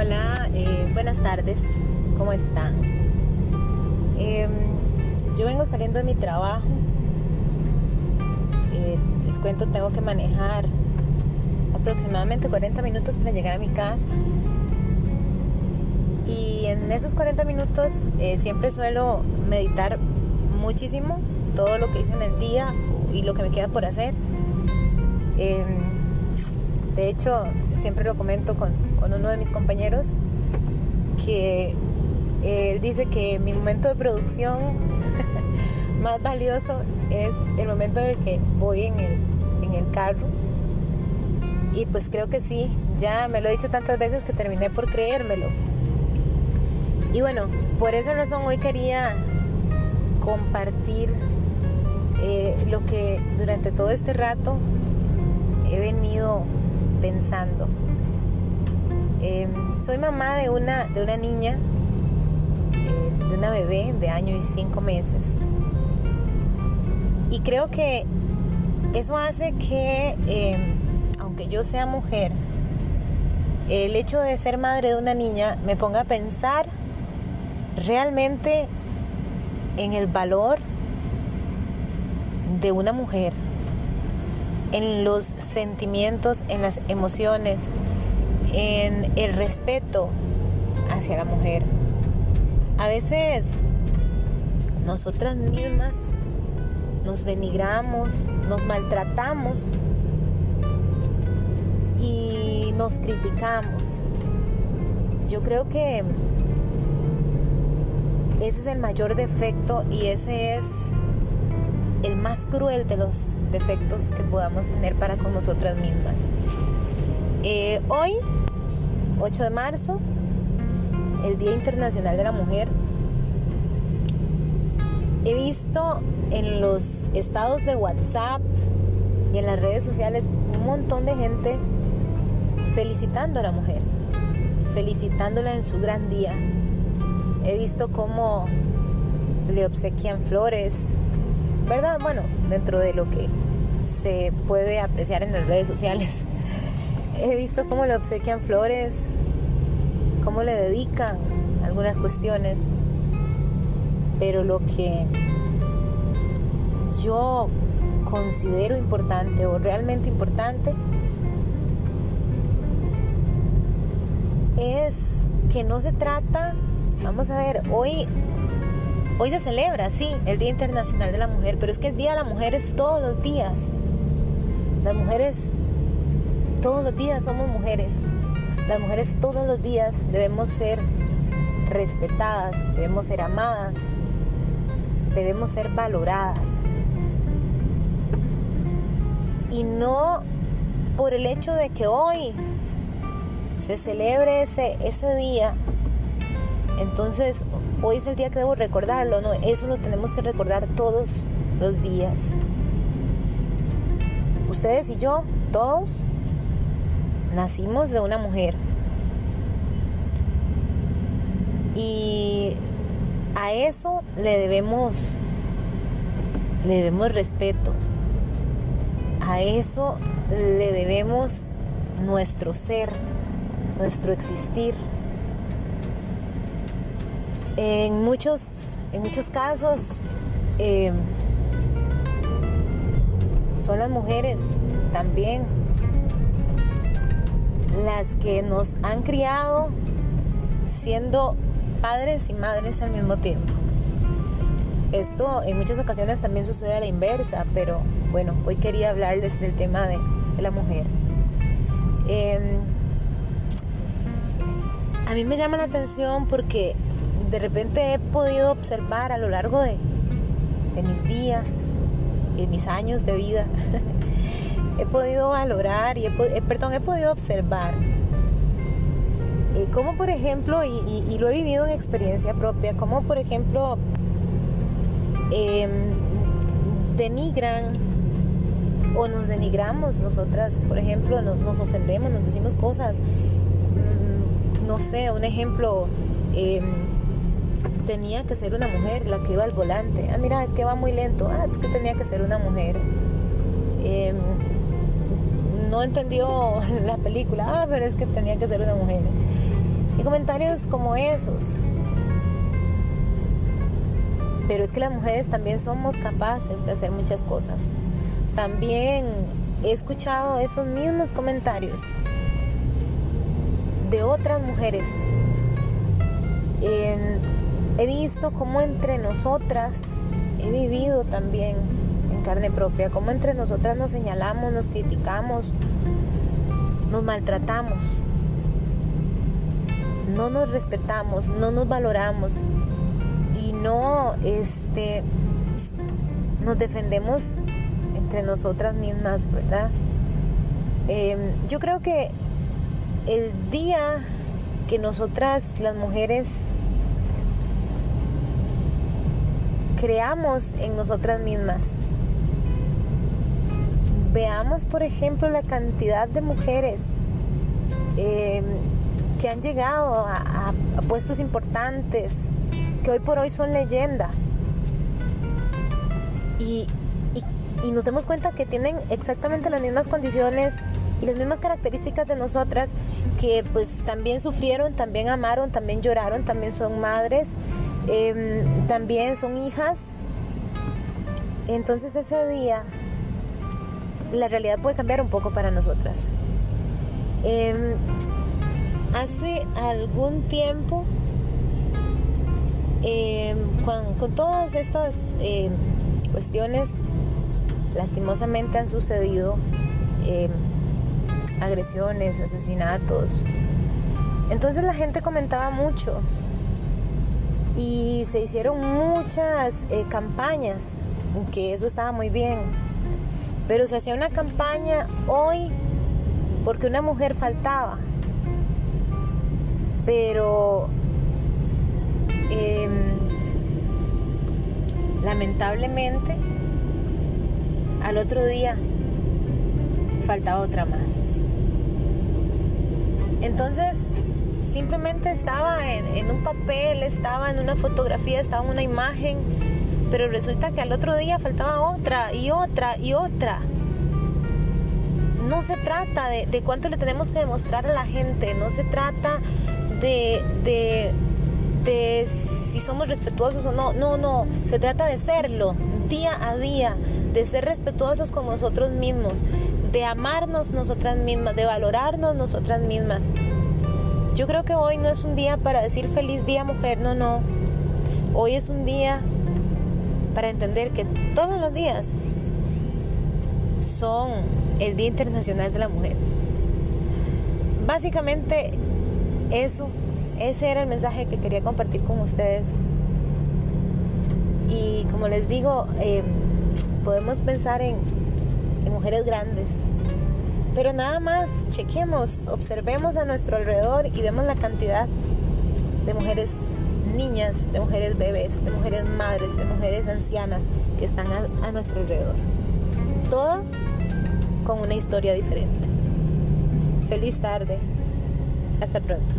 hola, eh, buenas tardes, ¿cómo están? Em, yo vengo saliendo de mi trabajo, eh, les cuento, tengo que manejar aproximadamente 40 minutos para llegar a mi casa. Y en esos 40 minutos eh, siempre suelo meditar muchísimo todo lo que hice en el día y lo que me queda por hacer. De hecho, siempre lo comento con, uno de mis compañeros, que él dice que mi momento de producción más valioso es el momento en el que voy en el, en el carro. Y pues creo que sí, ya me lo he dicho tantas veces que terminé por creérmelo. Y bueno, por esa razón hoy quería compartir eh, lo que durante todo este rato he venido pensando. Eh, soy mamá de una, de una niña, eh, de una bebé de año y cinco meses. Y creo que eso hace que, eh, aunque yo sea mujer, el hecho de ser madre de una niña me ponga a pensar realmente en el valor de una mujer en los sentimientos, en las emociones, en el respeto hacia la mujer. A veces nosotras mismas nos denigramos, nos maltratamos y nos criticamos. Yo creo que ese es el mayor defecto y ese es el más cruel de los defectos que podamos tener para con nosotras mismas. Eh, hoy, 8 de marzo, el Día Internacional de la Mujer, he visto en los estados de WhatsApp y en las redes sociales un montón de gente felicitando a la mujer, felicitándola en su gran día. He visto cómo le obsequian flores, ¿verdad? Bueno, dentro de lo que se puede apreciar en las redes sociales. He visto cómo le obsequian flores, cómo le dedican algunas cuestiones, pero lo que yo considero importante o realmente importante es que no se trata, vamos a ver, hoy Hoy se celebra, sí, el Día Internacional de la Mujer, pero es que el Día de la Mujer es todos los días. Las mujeres, todos los días somos mujeres. Las mujeres todos los días debemos ser respetadas, debemos ser amadas, debemos ser valoradas. Y no por el hecho de que hoy se celebre ese, ese día, entonces hoy es el día que debo recordarlo, no, eso lo tenemos que recordar todos los días. Ustedes y yo, todos, nacimos de una mujer. Y a eso le debemos le debemos respeto. A eso le debemos nuestro ser, nuestro existir en muchos, en muchos casos em, son las mujeres también las que nos han criado siendo padres y madres al mismo tiempo. Esto en muchas ocasiones también sucede a la inversa, pero bueno, hoy quería hablarles del tema de, la mujer. Em, a mí me llama la atención porque de repente he podido observar a lo largo de, mis días, de mis años de vida, he podido valorar y eh, perdón, he podido observar eh, como por ejemplo, y, lo he vivido en experiencia propia, como por ejemplo em, denigran o nos denigramos nosotras, por ejemplo, nos, ofendemos, nos decimos cosas, mm, no sé, un ejemplo, em, tenía que ser una mujer la que iba al volante. Ah, mira, es que va muy lento. Ah, es que tenía que ser una mujer. Em, no entendió la película. Ah, pero es que tenía que ser una mujer. y comentarios como esos. Pero es que las mujeres también somos capaces de hacer muchas cosas. También he escuchado esos mismos comentarios de otras mujeres. He visto cómo entre nosotras, he vivido también en carne propia, cómo entre nosotras nos señalamos, nos criticamos, nos maltratamos, no nos respetamos, no nos valoramos y no este, nos defendemos entre nosotras mismas, ¿verdad? Em, yo creo que el día que nosotras las mujeres creamos en nosotras mismas, veamos por ejemplo la cantidad de mujeres em, que han llegado a, puestos importantes, que hoy por hoy son leyenda. Y, y nos damos cuenta que tienen exactamente las mismas condiciones y las mismas características de nosotras que pues también sufrieron, también amaron, también lloraron, también son madres, em, también son hijas. Entonces ese día la realidad puede cambiar un poco para nosotras. Em, hace algún tiempo, em, con, todas estas cuestiones lastimosamente han sucedido agresiones, asesinatos. Entonces la gente comentaba mucho y se hicieron muchas eh, campañas, que eso estaba muy bien. Pero se hacía una campaña hoy porque una mujer faltaba. Pero em, lamentablemente al otro día faltaba otra más. Entonces, simplemente estaba en, un papel, estaba en una fotografía, estaba en una imagen, pero resulta que al otro día faltaba otra y otra y otra. No se trata de, cuánto le tenemos que demostrar a la gente, no se trata de, de, de si somos respetuosos o no, no, no, se trata de serlo día a día, de ser respetuosos con nosotros mismos, de amarnos nosotras mismas, de valorarnos nosotras mismas. Yo creo que hoy no es un día para decir feliz día mujer, no, no. Hoy es un día para entender que todos los días son el Día Internacional de la Mujer. Básicamente eso, ese era el mensaje que quería compartir con ustedes. Y como les digo, eh, podemos pensar en, mujeres grandes, pero nada más chequemos, observemos a nuestro alrededor y vemos la cantidad de mujeres niñas, de mujeres bebés, de mujeres madres, de mujeres ancianas que están a nuestro alrededor. Todas con una historia diferente. Feliz tarde. Hasta pronto.